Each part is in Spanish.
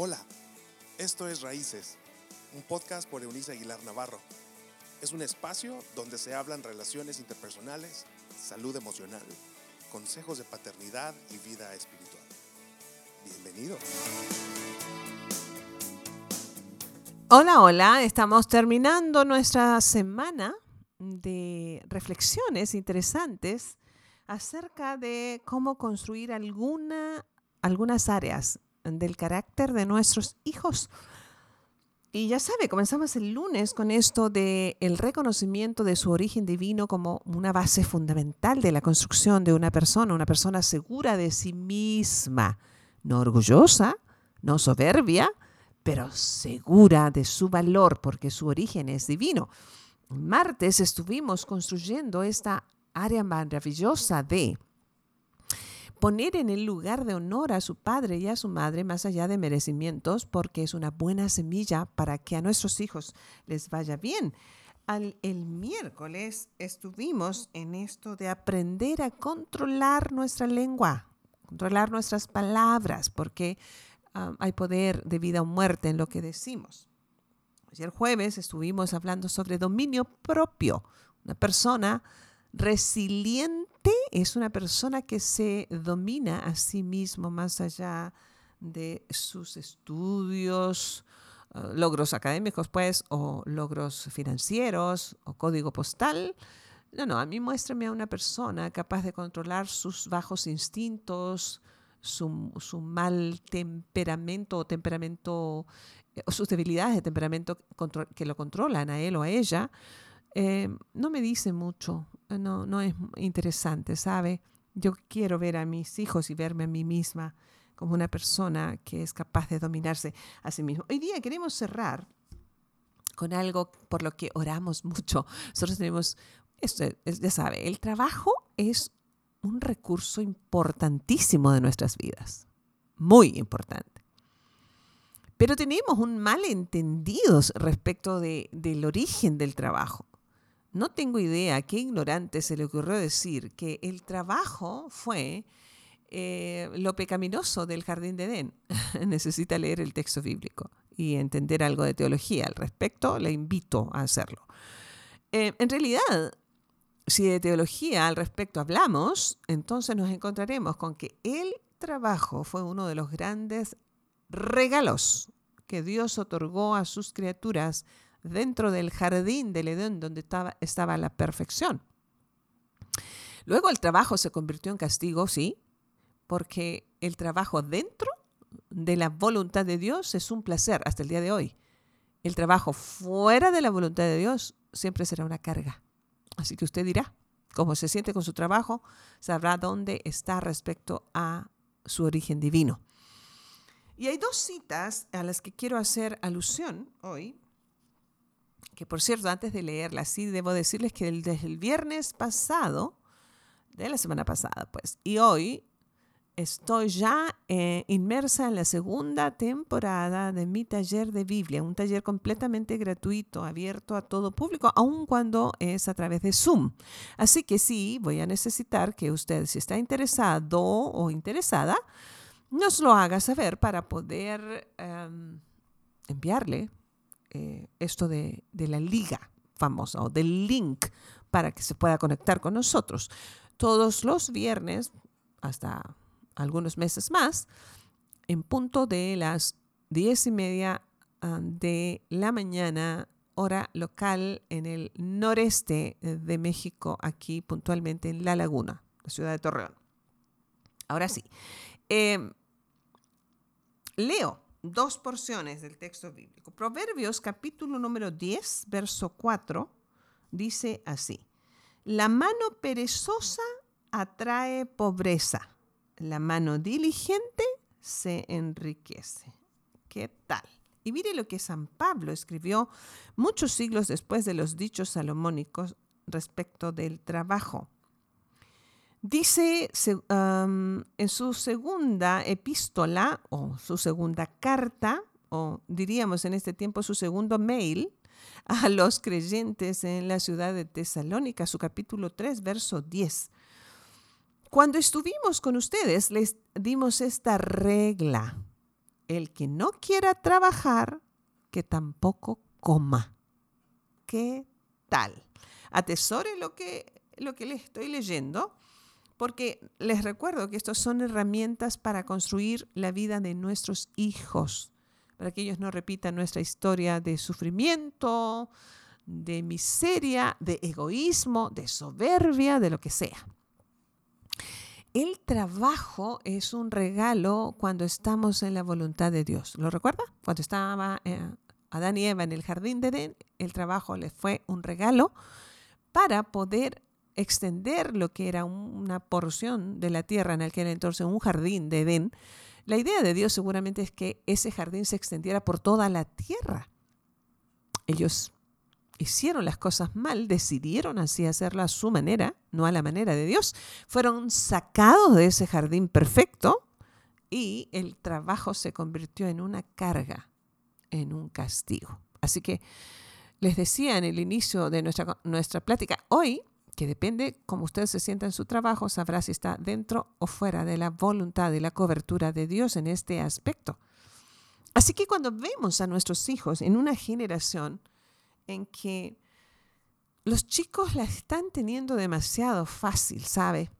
Hola, esto es Raíces, un podcast por Eunice Aguilar Navarro. Es un espacio donde se hablan relaciones interpersonales, salud emocional, consejos de paternidad y vida espiritual. Bienvenido. Hola, hola, estamos terminando nuestra semana de reflexiones interesantes acerca de cómo construir alguna, algunas áreas del carácter de nuestros hijos. Y ya sabe, comenzamos el lunes con esto de el reconocimiento de su origen divino como una base fundamental de la construcción de una persona, una persona segura de sí misma, no orgullosa, no soberbia, pero segura de su valor porque su origen es divino. Martes estuvimos construyendo esta área maravillosa de poner en el lugar de honor a su padre y a su madre más allá de merecimientos, porque es una buena semilla para que a nuestros hijos les vaya bien. El miércoles estuvimos en esto de aprender a controlar nuestra lengua, controlar nuestras palabras, porque um, hay poder de vida o muerte en lo que decimos. Ayer jueves estuvimos hablando sobre dominio propio. Una persona resiliente es una persona que se domina a sí mismo más allá de sus estudios, uh, logros académicos, pues, o logros financieros, o código postal. No, no, a mí muéstrame a una persona capaz de controlar sus bajos instintos, su, mal temperamento o temperamento, eh, sus debilidades de temperamento que lo controlan a él o a ella, eh, no me dice mucho, no, no es interesante, ¿sabe? Yo quiero ver a mis hijos y verme a mí misma como una persona que es capaz de dominarse a sí mismo. Hoy día queremos cerrar con algo por lo que oramos mucho. Nosotros tenemos, esto, ya sabe, el trabajo es un recurso importantísimo de nuestras vidas, muy importante. Pero tenemos un malentendido respecto de, del origen del trabajo. No tengo idea qué ignorante se le ocurrió decir que el trabajo fue eh, lo pecaminoso del jardín de Edén. Necesita leer el texto bíblico y entender algo de teología al respecto. Le invito a hacerlo. Eh, en realidad, si de teología al respecto hablamos, entonces nos encontraremos con que el trabajo fue uno de los grandes regalos que Dios otorgó a sus criaturas dentro del jardín del Edén donde estaba, estaba la perfección. Luego el trabajo se convirtió en castigo, sí, porque el trabajo dentro de la voluntad de Dios es un placer hasta el día de hoy. El trabajo fuera de la voluntad de Dios siempre será una carga. Así que usted dirá, cómo se siente con su trabajo, sabrá dónde está respecto a su origen divino. Y hay dos citas a las que quiero hacer alusión hoy que por cierto, antes de leerla, sí debo decirles que desde el viernes pasado, de la semana pasada, pues, y hoy estoy ya eh, inmersa en la segunda temporada de mi taller de Biblia, un taller completamente gratuito, abierto a todo público, aun cuando es a través de Zoom. Así que sí, voy a necesitar que usted, si está interesado o interesada, nos lo haga saber para poder em, enviarle eh, esto de, la liga famosa o del link para que se pueda conectar con nosotros. Todos los viernes, hasta algunos meses más, en punto de las diez y media ah, de la mañana, hora local en el noreste de México, aquí puntualmente en La Laguna, la ciudad de Torreón. Ahora sí, em, leo dos porciones del texto bíblico. Proverbios capítulo número 10, verso 4, dice así, la mano perezosa atrae pobreza, la mano diligente se enriquece. ¿Qué tal? Y mire lo que San Pablo escribió muchos siglos después de los dichos salomónicos respecto del trabajo. Dice en su segunda epístola o su segunda carta, o diríamos en este tiempo su segundo mail, a los creyentes en la ciudad de Tesalónica, su capítulo 3, verso 10. Cuando estuvimos con ustedes, les dimos esta regla. el que no quiera trabajar, que tampoco coma. ¿Qué tal? Atesore lo que, lo que les estoy leyendo, porque les recuerdo que estas son herramientas para construir la vida de nuestros hijos, para que ellos no repitan nuestra historia de sufrimiento, de miseria, de egoísmo, de soberbia, de lo que sea. El trabajo es un regalo cuando estamos en la voluntad de Dios. ¿Lo recuerda? Cuando estaba eh, Adán y Eva en el jardín de Edén, el trabajo les fue un regalo para poder extender lo que era una porción de la tierra en aquel entonces, un jardín de Edén. La idea de Dios seguramente es que ese jardín se extendiera por toda la tierra. Ellos hicieron las cosas mal, decidieron así hacerlo a su manera, no a la manera de Dios, fueron sacados de ese jardín perfecto y el trabajo se convirtió en una carga, en un castigo. Así que les decía en el inicio de nuestra, nuestra plática, hoy, que depende cómo usted se sienta en su trabajo, sabrá si está dentro o fuera de la voluntad y la cobertura de Dios en este aspecto. Así que cuando vemos a nuestros hijos en una generación, en que los chicos la están teniendo demasiado fácil, ¿sabe?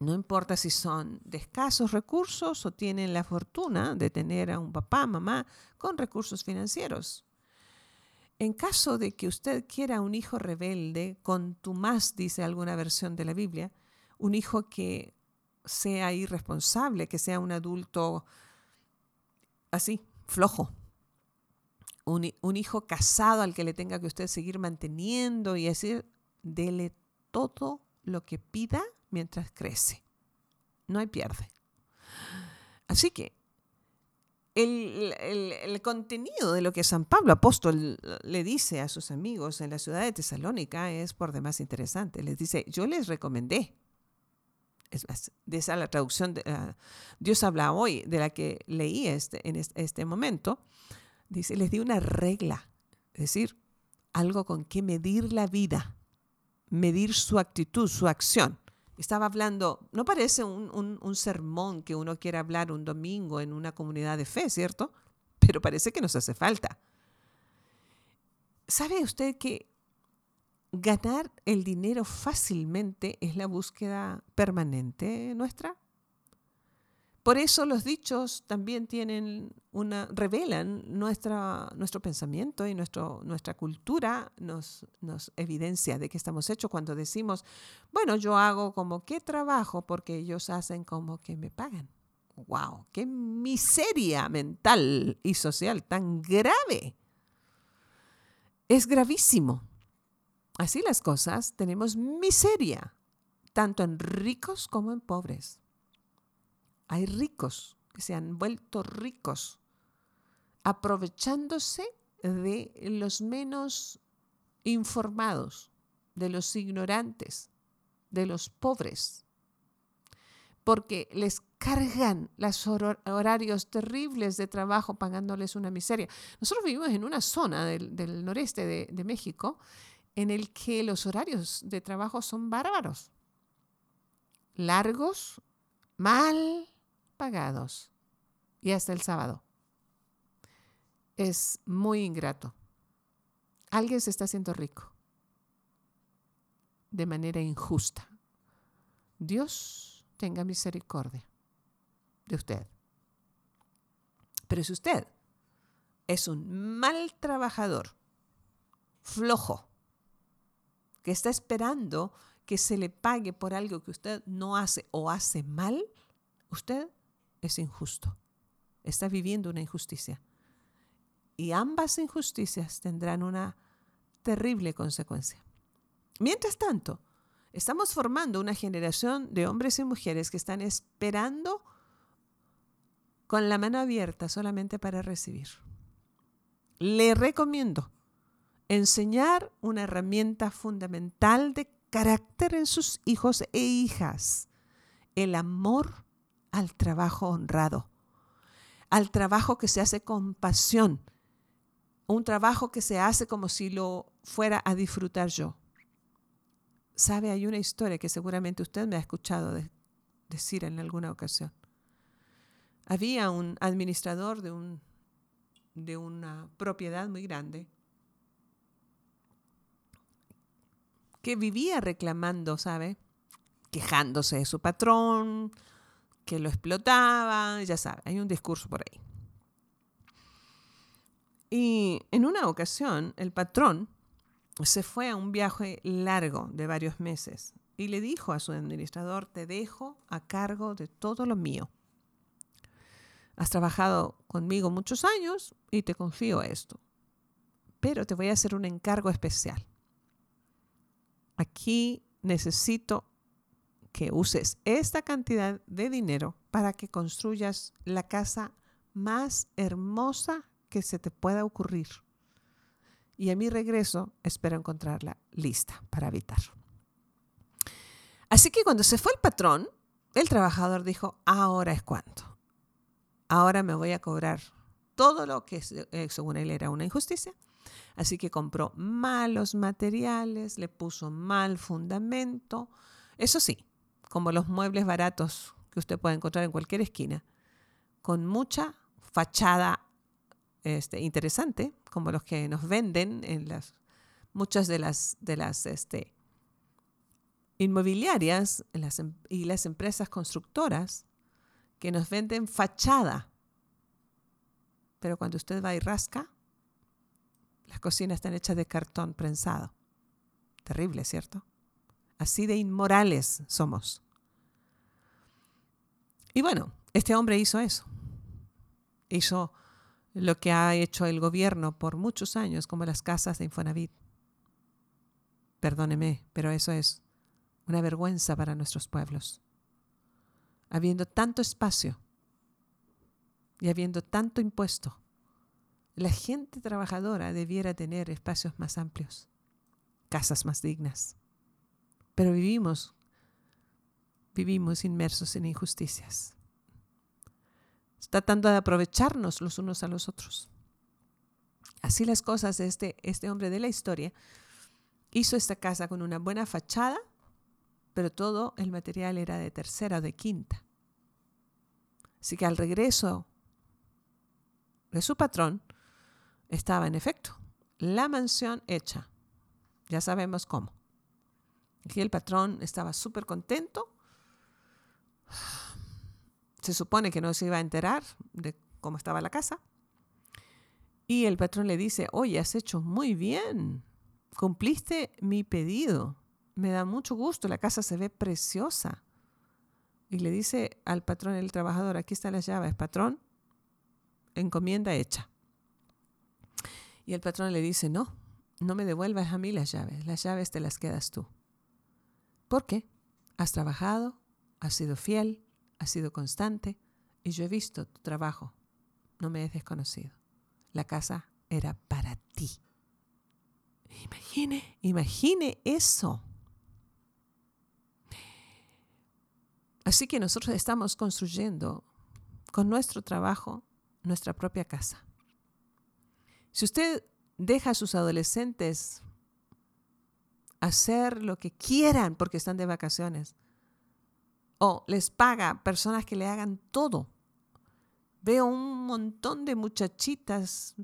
No importa si son de escasos recursos o tienen la fortuna de tener a un papá, mamá con recursos financieros. En caso de que usted quiera un hijo rebelde, con tu más, dice alguna versión de la Biblia, un hijo que sea irresponsable, que sea un adulto así, flojo, un, hijo casado al que le tenga que usted seguir manteniendo y decir, dele todo lo que pida mientras crece. No hay pierde. Así que el, contenido de lo que San Pablo apóstol le dice a sus amigos en la ciudad de Tesalónica es por demás interesante. Les dice, yo les recomendé, es más, de esa la traducción de ah, Dios habla hoy, de la que leí este, en este momento, Dice, les di una regla, es decir, algo con que medir la vida, medir su actitud, su acción. Estaba hablando, no parece un, un, sermón que uno quiera hablar un domingo en una comunidad de fe, ¿cierto? Pero parece que nos hace falta. ¿Sabe usted que ganar el dinero fácilmente es la búsqueda permanente nuestra? Por eso los dichos también tienen una, revelan nuestra, nuestro pensamiento y nuestro, nuestra cultura nos, nos evidencia de qué estamos hechos cuando decimos, bueno, yo hago como que trabajo porque ellos hacen como que me pagan. ¡Wow! ¡Qué miseria mental y social tan grave! Es gravísimo. Así las cosas, tenemos miseria, tanto en ricos como en pobres. Hay ricos que se han vuelto ricos aprovechándose de los menos informados, de los ignorantes, de los pobres, porque les cargan los horarios terribles de trabajo pagándoles una miseria. Nosotros vivimos en una zona del, noreste de, de México en el que los horarios de trabajo son bárbaros, largos, mal pagados y hasta el sábado. Es muy ingrato. Alguien se está haciendo rico de manera injusta. Dios tenga misericordia de usted. Pero si usted es un mal trabajador, flojo, que está esperando que se le pague por algo que usted no hace o hace mal, usted es injusto. Está viviendo una injusticia. Y ambas injusticias tendrán una terrible consecuencia. Mientras tanto, estamos formando una generación de hombres y mujeres que están esperando con la mano abierta solamente para recibir. Le recomiendo enseñar una herramienta fundamental de carácter en sus hijos e hijas, el amor al trabajo honrado, al trabajo que se hace con pasión, un trabajo que se hace como si lo fuera a disfrutar yo. Sabe, hay una historia que seguramente usted me ha escuchado decir en alguna ocasión. había un administrador de, un, de una propiedad muy grande que vivía reclamando, ¿sabe? Quejándose de su patrón, que lo explotaba, ya sabe, hay un discurso por ahí. Y en una ocasión, el patrón se fue a un viaje largo de varios meses y le dijo a su administrador, te dejo a cargo de todo lo mío. Has trabajado conmigo muchos años y te confío esto, pero te voy a hacer un encargo especial. Aquí necesito que uses esta cantidad de dinero para que construyas la casa más hermosa que se te pueda ocurrir. Y a mi regreso espero encontrarla lista para habitar. Así que cuando se fue el patrón, el trabajador dijo, ahora es cuando. Ahora me voy a cobrar todo lo que eh, según él era una injusticia. Así que compró malos materiales, le puso mal fundamento. Eso sí, como los muebles baratos que usted puede encontrar en cualquier esquina, con mucha fachada este, interesante, como los que nos venden en las muchas de las, de las este, inmobiliarias em, y las empresas constructoras que nos venden fachada. Pero cuando usted va y rasca, las cocinas están hechas de cartón prensado. Terrible, ¿cierto? Así de inmorales somos. Y bueno, este hombre hizo eso. Hizo lo que ha hecho el gobierno por muchos años, como las casas de Infonavit. Perdóneme, pero eso es una vergüenza para nuestros pueblos. Habiendo tanto espacio y habiendo tanto impuesto, la gente trabajadora debiera tener espacios más amplios, casas más dignas. Pero vivimos, vivimos inmersos en injusticias tratando de aprovecharnos los unos a los otros. Así las cosas, este, este hombre de la historia hizo esta casa con una buena fachada, pero todo el material era de tercera o de quinta. Así que al regreso de su patrón estaba en efecto la mansión hecha. Ya sabemos cómo. Aquí el patrón estaba súper contento se supone que no se iba a enterar de cómo estaba la casa. Y el patrón le dice, oye, has hecho muy bien, cumpliste mi pedido, me da mucho gusto, la casa se ve preciosa. Y le dice al patrón, el trabajador, aquí están las llaves, patrón, encomienda hecha. Y el patrón le dice, no, no me devuelvas a mí las llaves, las llaves te las quedas tú. ¿Por qué? Has trabajado, has sido fiel, has sido constante y yo he visto tu trabajo. No me es desconocido. La casa era para ti. Imagine, imagine eso. Así que nosotros estamos construyendo con nuestro trabajo nuestra propia casa. Si usted deja a sus adolescentes hacer lo que quieran porque están de vacaciones, o les paga personas que le hagan todo. Veo un montón de muchachitas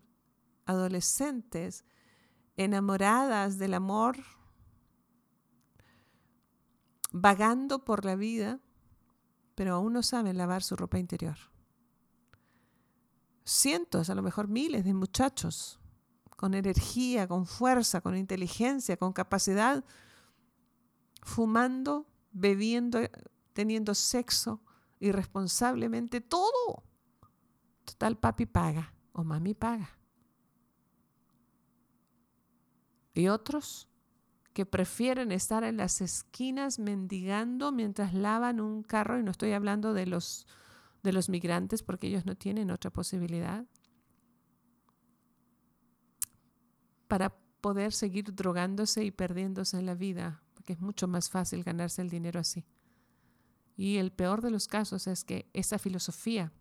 adolescentes enamoradas del amor, vagando por la vida, pero aún no saben lavar su ropa interior. Cientos, a lo mejor miles de muchachos con energía, con fuerza, con inteligencia, con capacidad, fumando, bebiendo teniendo sexo irresponsablemente, todo. Total, papi paga o mami paga. Y otros que prefieren estar en las esquinas mendigando mientras lavan un carro, y no estoy hablando de los, de los migrantes porque ellos no tienen otra posibilidad, para poder seguir drogándose y perdiéndose la vida, porque es mucho más fácil ganarse el dinero así. Y el peor de los casos es que esa filosofía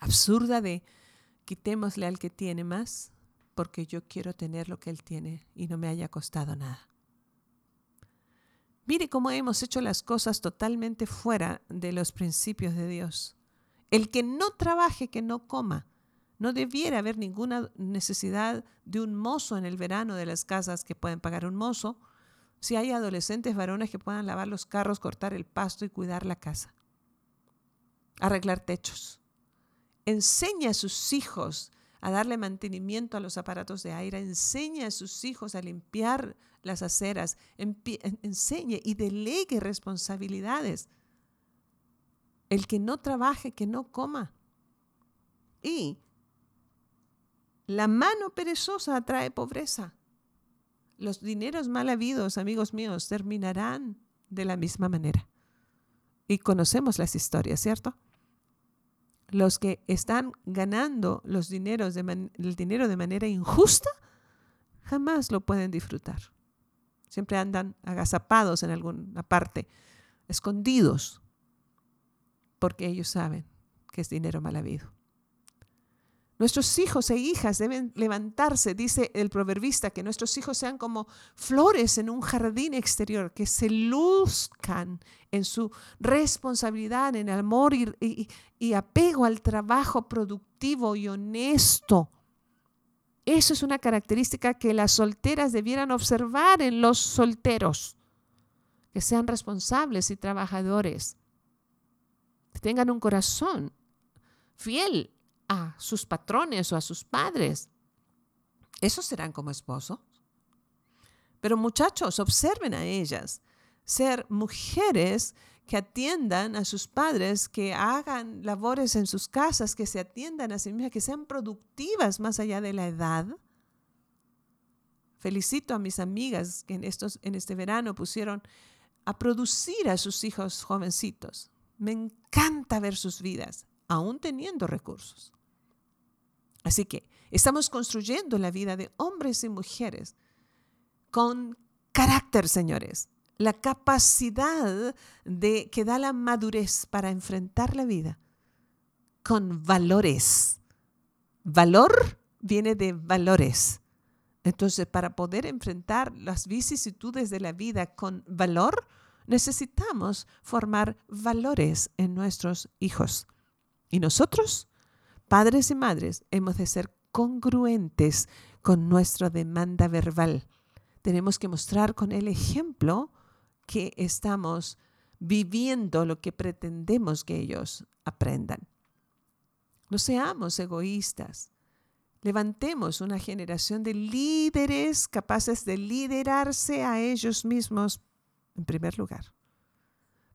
absurda de quitémosle al que tiene más porque yo quiero tener lo que él tiene y no me haya costado nada. Mire cómo hemos hecho las cosas totalmente fuera de los principios de Dios El que no trabaje, que no coma. No debiera haber ninguna necesidad de un mozo en el verano de las casas que pueden pagar un mozo, si hay adolescentes varones que puedan lavar los carros, cortar el pasto y cuidar la casa. Arreglar techos. Enseña a sus hijos a darle mantenimiento a los aparatos de aire, enseña a sus hijos a limpiar las aceras, enseñe y delegue responsabilidades. El que no trabaje, que no coma. Y la mano perezosa atrae pobreza. Los dineros mal habidos, amigos míos, terminarán de la misma manera. Y conocemos las historias, ¿cierto? Los que están ganando los dineros de el dinero de manera injusta jamás lo pueden disfrutar. Siempre andan agazapados en alguna parte, escondidos, porque ellos saben que es dinero mal habido. Nuestros hijos e hijas deben levantarse, dice el proverbista, que nuestros hijos sean como flores en un jardín exterior, que se luzcan en su responsabilidad, en amor y, y apego al trabajo productivo y honesto. Eso es una característica que las solteras debieran observar en los solteros, que sean responsables y trabajadores, que tengan un corazón fiel a sus patrones o a sus padres. Esos serán como esposos. Pero muchachos, observen a ellas ser mujeres que atiendan a sus padres, que hagan labores en sus casas, que se atiendan a sí mismas, que sean productivas más allá de la edad. Felicito a mis amigas que en, estos, en este verano pusieron a producir a sus hijos jovencitos. Me encanta ver sus vidas, aún teniendo recursos. Así que estamos construyendo la vida de hombres y mujeres con carácter, señores. La capacidad de que da la madurez para enfrentar la vida con valores. Valor viene de valores. Entonces, para poder enfrentar las vicisitudes de la vida con valor, necesitamos formar valores en nuestros hijos. Y nosotros padres y madres hemos de ser congruentes con nuestra demanda verbal. Tenemos que mostrar con el ejemplo que estamos viviendo lo que pretendemos que ellos aprendan. No seamos egoístas. Levantemos una generación de líderes capaces de liderarse a ellos mismos en primer lugar,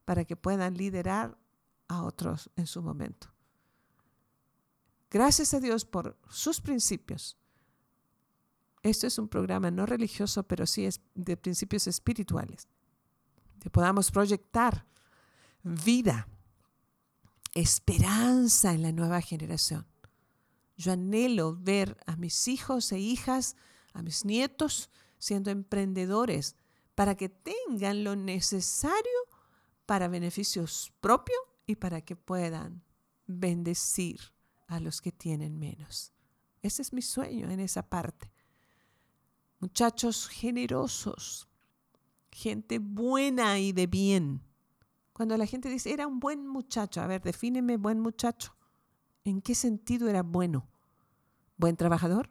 para que puedan liderar a otros en su momento. Gracias a Dios por sus principios. Esto es un programa no religioso, pero sí de principios espirituales. Que podamos proyectar vida, esperanza en la nueva generación. Yo anhelo ver a mis hijos e hijas, a mis nietos, siendo emprendedores para que tengan lo necesario para beneficios propios y para que puedan bendecir a los que tienen menos. Ese es mi sueño en esa parte. Muchachos generosos, gente buena y de bien. Cuando la gente dice, era un buen muchacho, a ver, defíneme buen muchacho. ¿En qué sentido era bueno? ¿Buen trabajador?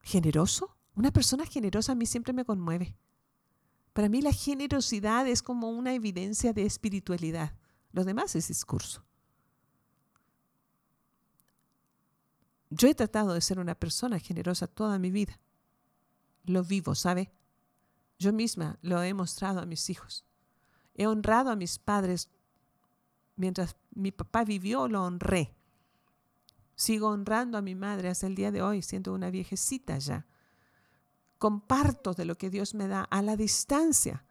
¿Generoso? Una persona generosa a mí siempre me conmueve. Para mí la generosidad es como una evidencia de espiritualidad. Lo demás es discurso. Yo he tratado de ser una persona generosa toda mi vida. Lo vivo, ¿sabe? Yo misma lo he mostrado a mis hijos. He honrado a mis padres. Mientras mi papá vivió, lo honré. Sigo honrando a mi madre hasta el día de hoy, siendo una viejecita ya. Comparto de lo que Dios me da a la distancia.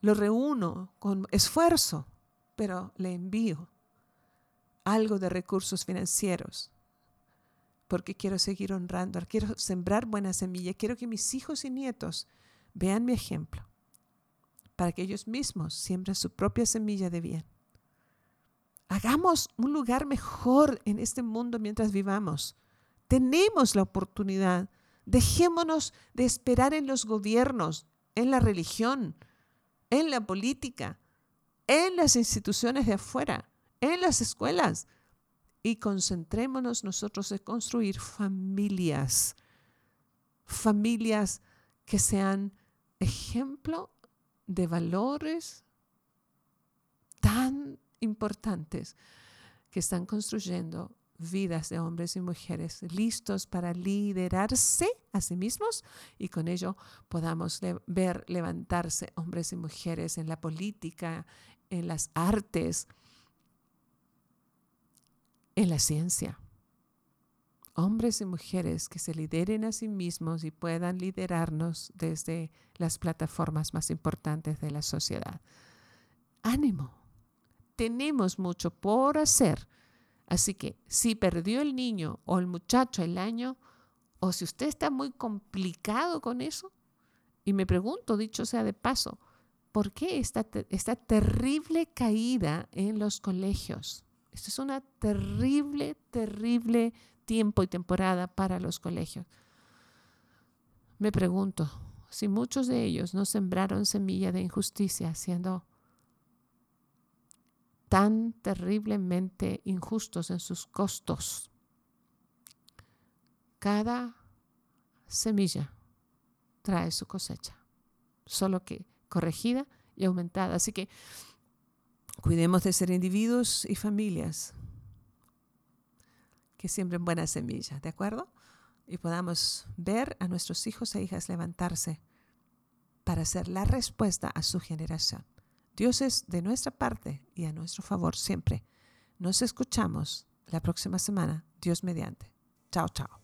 Lo reúno con esfuerzo, pero le envío algo de recursos financieros porque quiero seguir honrando, quiero sembrar buena semilla, quiero que mis hijos y nietos vean mi ejemplo, para que ellos mismos siembren su propia semilla de bien. Hagamos un lugar mejor en este mundo mientras vivamos. Tenemos la oportunidad. Dejémonos de esperar en los gobiernos, en la religión, en la política, en las instituciones de afuera, en las escuelas y concentrémonos nosotros en construir familias, familias que sean ejemplo de valores tan importantes que están construyendo vidas de hombres y mujeres listos para liderarse a sí mismos y con ello podamos ver levantarse hombres y mujeres en la política, en las artes, en la ciencia. Hombres y mujeres que se lideren a sí mismos y puedan liderarnos desde las plataformas más importantes de la sociedad. Ánimo. Tenemos mucho por hacer Así que si perdió el niño o el muchacho el año, o si usted está muy complicado con eso, y me pregunto, dicho sea de paso, ¿por qué esta, esta terrible caída en los colegios? Esto es una terrible, terrible tiempo y temporada para los colegios. Me pregunto si muchos de ellos no sembraron semilla de injusticia siendo tan terriblemente injustos en sus costos. Cada semilla trae su cosecha, solo que corregida y aumentada. Así que cuidemos de ser individuos y familias que siembren buenas semillas, ¿de acuerdo? Y podamos ver a nuestros hijos e hijas levantarse para ser la respuesta a su generación. Dios es de nuestra parte y a nuestro favor siempre. Nos escuchamos la próxima semana, Dios mediante. Chao, chao.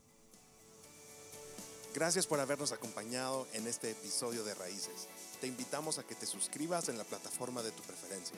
Gracias por habernos acompañado en este episodio de Raíces. Te invitamos a que te suscribas en la plataforma de tu preferencia